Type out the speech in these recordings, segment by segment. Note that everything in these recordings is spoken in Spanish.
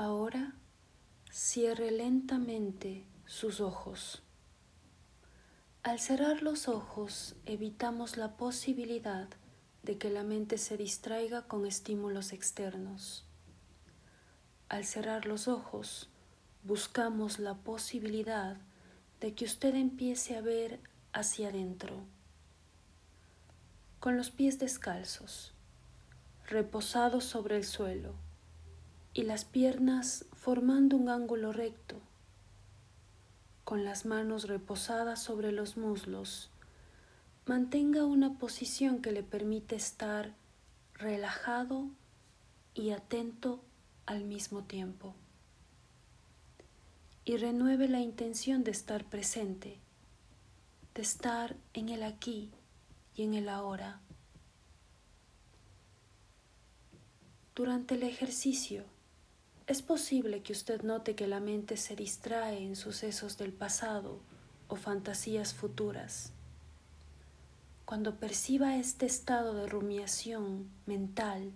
Ahora cierre lentamente sus ojos. Al cerrar los ojos evitamos la posibilidad de que la mente se distraiga con estímulos externos. Al cerrar los ojos buscamos la posibilidad de que usted empiece a ver hacia adentro, con los pies descalzos, reposados sobre el suelo y las piernas formando un ángulo recto, con las manos reposadas sobre los muslos. Mantenga una posición que le permite estar relajado y atento al mismo tiempo. Y renueve la intención de estar presente, de estar en el aquí y en el ahora. Durante el ejercicio, es posible que usted note que la mente se distrae en sucesos del pasado o fantasías futuras. Cuando perciba este estado de rumiación mental,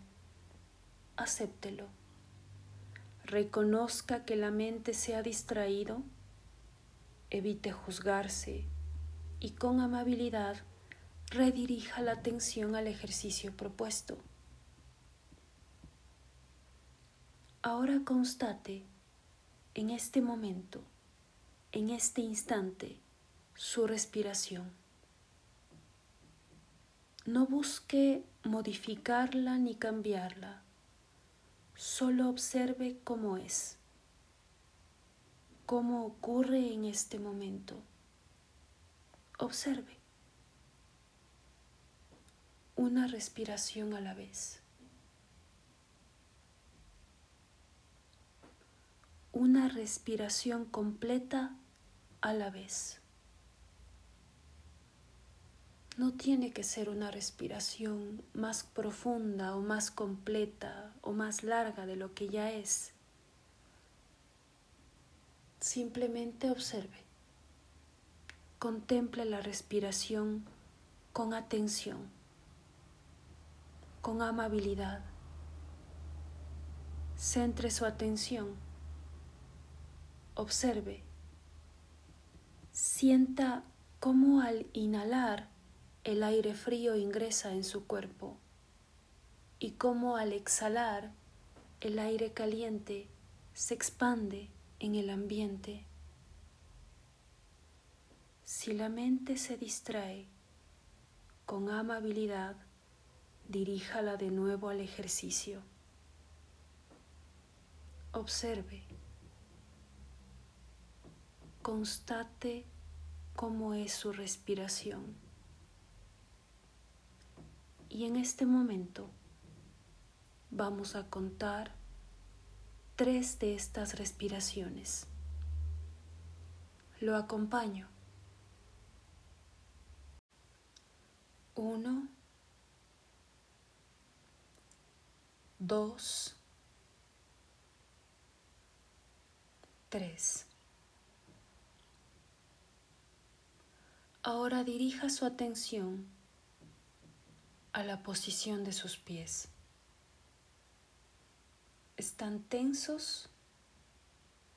acéptelo. Reconozca que la mente se ha distraído, evite juzgarse y con amabilidad redirija la atención al ejercicio propuesto. Ahora constate en este momento, en este instante, su respiración. No busque modificarla ni cambiarla, solo observe cómo es, cómo ocurre en este momento. Observe una respiración a la vez. Una respiración completa a la vez. No tiene que ser una respiración más profunda o más completa o más larga de lo que ya es. Simplemente observe. Contemple la respiración con atención, con amabilidad. Centre su atención Observe. Sienta cómo al inhalar el aire frío ingresa en su cuerpo y cómo al exhalar el aire caliente se expande en el ambiente. Si la mente se distrae, con amabilidad, diríjala de nuevo al ejercicio. Observe constate cómo es su respiración. Y en este momento vamos a contar tres de estas respiraciones. Lo acompaño. Uno, dos, tres. Ahora dirija su atención a la posición de sus pies. ¿Están tensos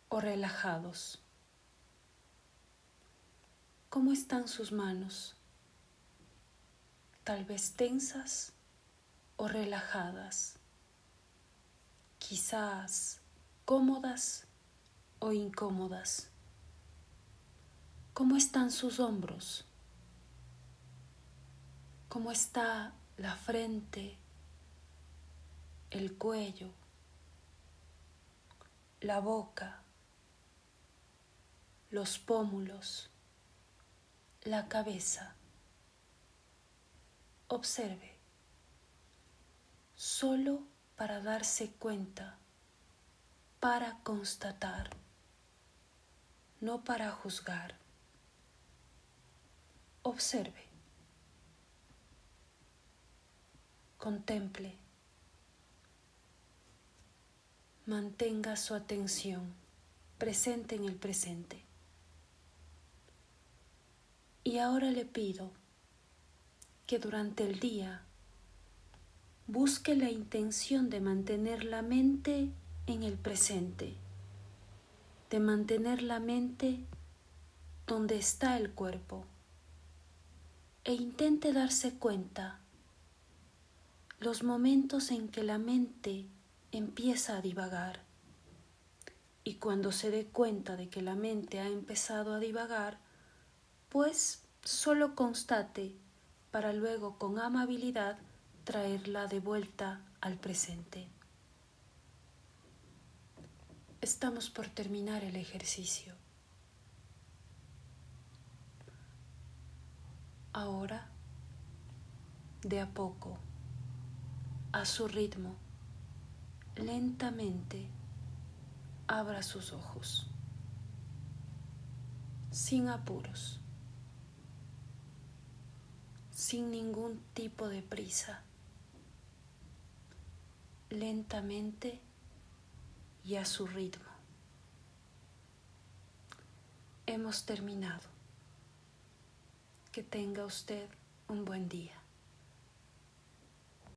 o relajados? ¿Cómo están sus manos? Tal vez tensas o relajadas, quizás cómodas o incómodas. ¿Cómo están sus hombros? ¿Cómo está la frente, el cuello, la boca, los pómulos, la cabeza? Observe, solo para darse cuenta, para constatar, no para juzgar. Observe. Contemple. Mantenga su atención presente en el presente. Y ahora le pido que durante el día busque la intención de mantener la mente en el presente, de mantener la mente donde está el cuerpo e intente darse cuenta los momentos en que la mente empieza a divagar. Y cuando se dé cuenta de que la mente ha empezado a divagar, pues solo constate para luego con amabilidad traerla de vuelta al presente. Estamos por terminar el ejercicio. Ahora, de a poco, a su ritmo, lentamente, abra sus ojos, sin apuros, sin ningún tipo de prisa, lentamente y a su ritmo. Hemos terminado. Que tenga usted un buen día.